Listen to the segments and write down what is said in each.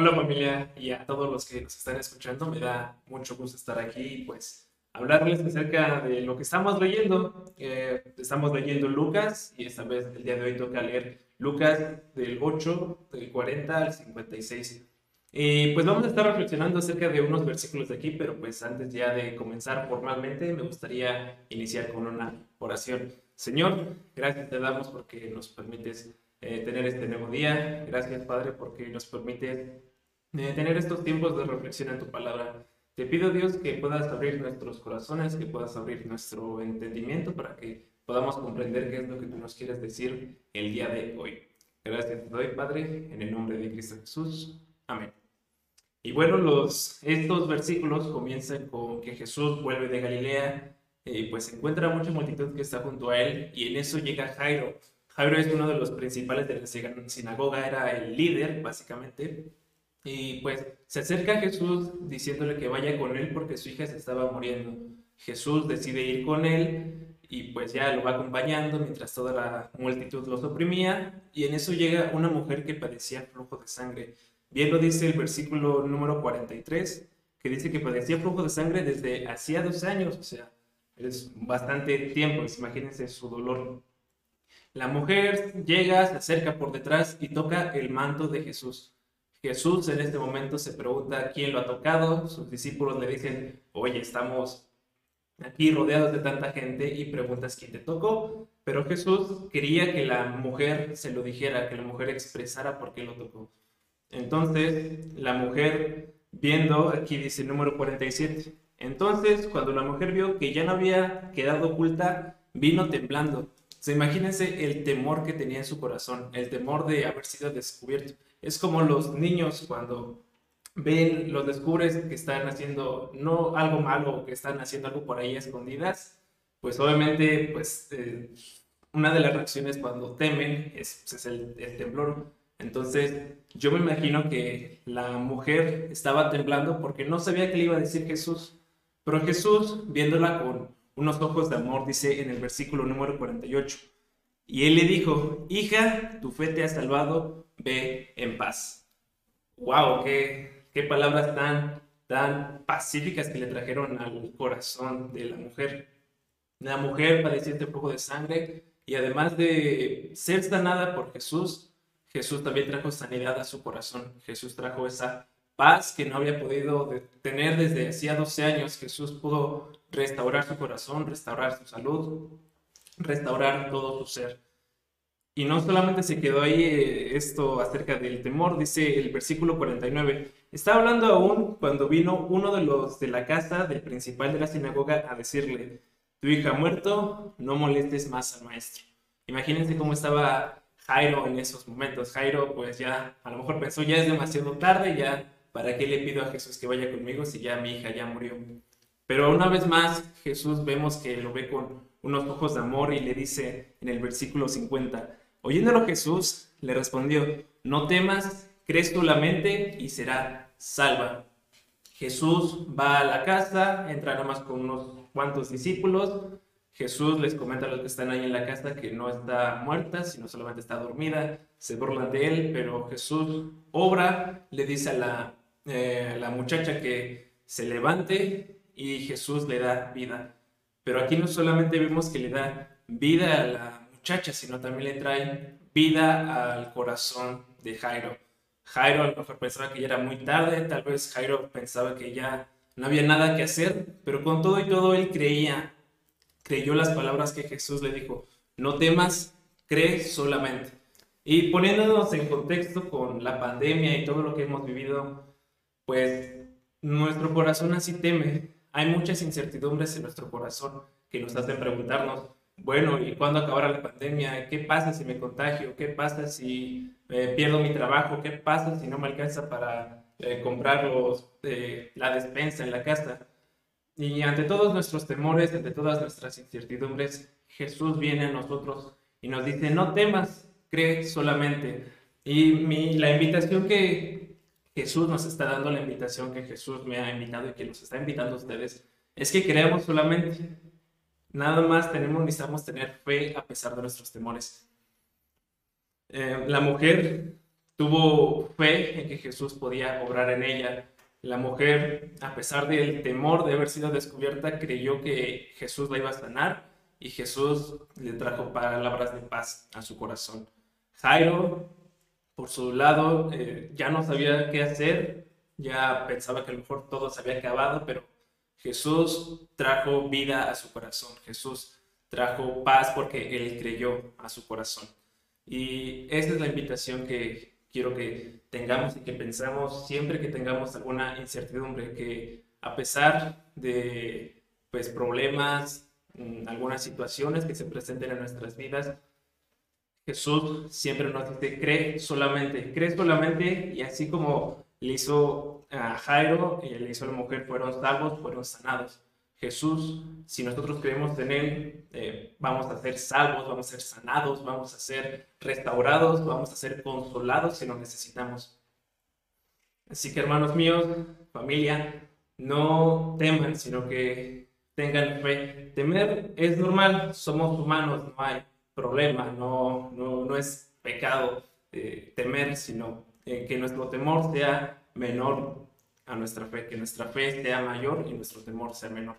Hola familia y a todos los que nos están escuchando, me da mucho gusto estar aquí y pues hablarles acerca de lo que estamos leyendo. Eh, estamos leyendo Lucas y esta vez el día de hoy toca leer Lucas del 8, del 40 al 56. Y pues vamos a estar reflexionando acerca de unos versículos de aquí, pero pues antes ya de comenzar formalmente me gustaría iniciar con una oración. Señor, gracias te damos porque nos permites eh, tener este nuevo día. Gracias, Padre, porque nos permite eh, tener estos tiempos de reflexión en tu palabra. Te pido, Dios, que puedas abrir nuestros corazones, que puedas abrir nuestro entendimiento para que podamos comprender qué es lo que tú nos quieres decir el día de hoy. Gracias te doy, Padre, en el nombre de Cristo Jesús. Amén. Y bueno, los, estos versículos comienzan con que Jesús vuelve de Galilea y eh, pues encuentra mucha multitud que está junto a él y en eso llega Jairo, Jairo es uno de los principales de la sinagoga, era el líder, básicamente. Y pues se acerca a Jesús diciéndole que vaya con él porque su hija se estaba muriendo. Jesús decide ir con él y pues ya lo va acompañando mientras toda la multitud los oprimía. Y en eso llega una mujer que padecía flujo de sangre. Bien lo dice el versículo número 43, que dice que padecía flujo de sangre desde hacía dos años, o sea, es bastante tiempo, imagínense su dolor. La mujer llega, se acerca por detrás y toca el manto de Jesús. Jesús en este momento se pregunta quién lo ha tocado. Sus discípulos le dicen, oye, estamos aquí rodeados de tanta gente y preguntas quién te tocó. Pero Jesús quería que la mujer se lo dijera, que la mujer expresara por qué lo tocó. Entonces, la mujer, viendo, aquí dice el número 47, entonces cuando la mujer vio que ya no había quedado oculta, vino temblando se imagínense el temor que tenía en su corazón, el temor de haber sido descubierto. Es como los niños cuando ven, los descubres que están haciendo no algo malo, que están haciendo algo por ahí escondidas, pues obviamente, pues eh, una de las reacciones cuando temen es, pues, el, el temblor. Entonces, yo me imagino que la mujer estaba temblando porque no sabía qué le iba a decir Jesús, pero Jesús, viéndola con unos ojos de amor, dice en el versículo número 48. Y él le dijo, hija, tu fe te ha salvado, ve en paz. ¡Wow! ¡Qué, palabras tan, tan pacíficas que le trajeron al corazón de la mujer! La mujer padecía un poco de sangre y además de ser sanada por Jesús, Jesús también trajo sanidad a su corazón. Jesús trajo esa paz que no había podido tener desde hacía 12 años. Jesús pudo restaurar su corazón, restaurar su salud, restaurar todo su ser. Y no solamente se quedó ahí eh, esto acerca del temor, dice el versículo 49. Está hablando aún cuando vino uno de los de la casa del principal de la sinagoga a decirle, tu hija ha muerto, no molestes más al maestro. Imagínense cómo estaba Jairo en esos momentos. Jairo pues ya a lo mejor pensó, ya es demasiado tarde, ya ¿para qué le pido a Jesús que vaya conmigo si ya mi hija ya murió? Pero una vez más, Jesús vemos que lo ve con unos ojos de amor y le dice en el versículo 50, oyéndolo Jesús le respondió, no temas, crees tú la mente y será salva. Jesús va a la casa, entra nada con unos cuantos discípulos. Jesús les comenta a los que están ahí en la casa que no está muerta, sino solamente está dormida. Se burlan de él, pero Jesús obra, le dice a la eh, la muchacha que se levante y Jesús le da vida. Pero aquí no solamente vemos que le da vida a la muchacha, sino también le trae vida al corazón de Jairo. Jairo a lo mejor pensaba que ya era muy tarde, tal vez Jairo pensaba que ya no había nada que hacer, pero con todo y todo él creía, creyó las palabras que Jesús le dijo, no temas, cree solamente. Y poniéndonos en contexto con la pandemia y todo lo que hemos vivido pues nuestro corazón así teme. Hay muchas incertidumbres en nuestro corazón que nos hacen preguntarnos, bueno, ¿y cuándo acabará la pandemia? ¿Qué pasa si me contagio? ¿Qué pasa si eh, pierdo mi trabajo? ¿Qué pasa si no me alcanza para eh, comprar los, eh, la despensa en la casa? Y ante todos nuestros temores, ante todas nuestras incertidumbres, Jesús viene a nosotros y nos dice, no temas, cree solamente. Y mi, la invitación que, Jesús nos está dando la invitación que Jesús me ha invitado y que nos está invitando a ustedes, es que creamos solamente. Nada más tenemos, necesitamos tener fe a pesar de nuestros temores. Eh, la mujer tuvo fe en que Jesús podía obrar en ella. La mujer, a pesar del temor de haber sido descubierta, creyó que Jesús la iba a sanar y Jesús le trajo palabras de paz a su corazón. Jairo, por su lado, eh, ya no sabía qué hacer, ya pensaba que a lo mejor todo se había acabado, pero Jesús trajo vida a su corazón. Jesús trajo paz porque él creyó a su corazón. Y esa es la invitación que quiero que tengamos y que pensamos siempre que tengamos alguna incertidumbre, que a pesar de pues, problemas, mm, algunas situaciones que se presenten en nuestras vidas, Jesús siempre nos dice, cree solamente, cree solamente y así como le hizo a Jairo y le hizo a la mujer, fueron salvos, fueron sanados. Jesús, si nosotros creemos en Él, eh, vamos a ser salvos, vamos a ser sanados, vamos a ser restaurados, vamos a ser consolados si lo necesitamos. Así que hermanos míos, familia, no teman, sino que tengan fe. Temer es normal, somos humanos, no hay problema, no, no, no es pecado eh, temer, sino eh, que nuestro temor sea menor a nuestra fe, que nuestra fe sea mayor y nuestro temor sea menor.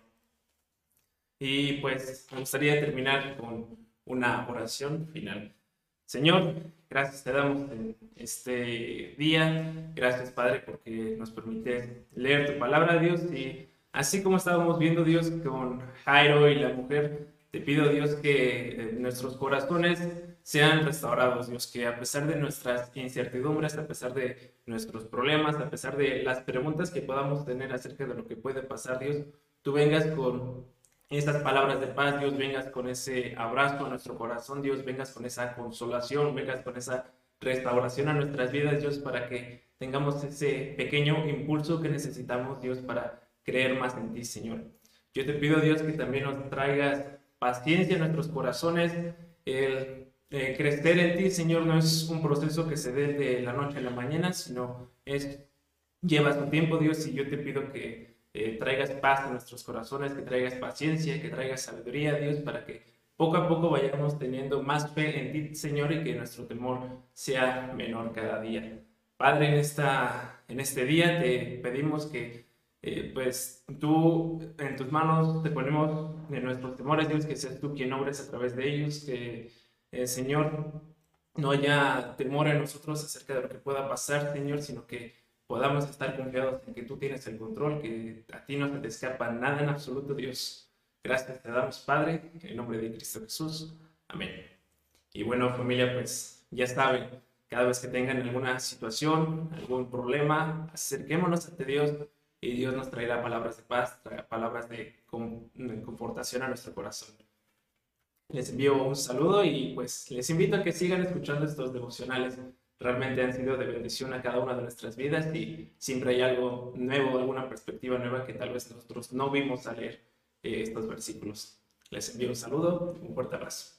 Y pues me gustaría terminar con una oración final. Señor, gracias te damos en este día. Gracias, Padre, porque nos permite leer tu palabra, Dios. Y así como estábamos viendo, Dios, con Jairo y la mujer, te pido, Dios, que nuestros corazones sean restaurados, Dios, que a pesar de nuestras incertidumbres, a pesar de nuestros problemas, a pesar de las preguntas que podamos tener acerca de lo que puede pasar, Dios, tú vengas con esas palabras de paz, Dios, vengas con ese abrazo a nuestro corazón, Dios, vengas con esa consolación, vengas con esa restauración a nuestras vidas, Dios, para que tengamos ese pequeño impulso que necesitamos, Dios, para creer más en ti, Señor. Yo te pido, Dios, que también nos traigas paciencia en nuestros corazones. El eh, crecer en ti, Señor, no es un proceso que se dé de la noche a la mañana, sino es lleva su tiempo, Dios, y yo te pido que eh, traigas paz a nuestros corazones, que traigas paciencia, que traigas sabiduría, Dios, para que poco a poco vayamos teniendo más fe en ti, Señor, y que nuestro temor sea menor cada día. Padre, en, esta, en este día te pedimos que, eh, pues, tú en tus manos te ponemos en nuestros temores, Dios, que seas tú quien obres a través de ellos, que, eh, Señor, no haya temor en nosotros acerca de lo que pueda pasar, Señor, sino que podamos estar confiados en que tú tienes el control, que a ti no te escapa nada en absoluto, Dios. Gracias te damos, Padre, en nombre de Cristo Jesús. Amén. Y bueno, familia, pues ya saben, cada vez que tengan alguna situación, algún problema, acerquémonos ante Dios y Dios nos traerá palabras de paz, palabras de confortación a nuestro corazón. Les envío un saludo y pues les invito a que sigan escuchando estos devocionales realmente han sido de bendición a cada una de nuestras vidas y siempre hay algo nuevo, alguna perspectiva nueva que tal vez nosotros no vimos al leer eh, estos versículos. Les envío un saludo, un fuerte abrazo.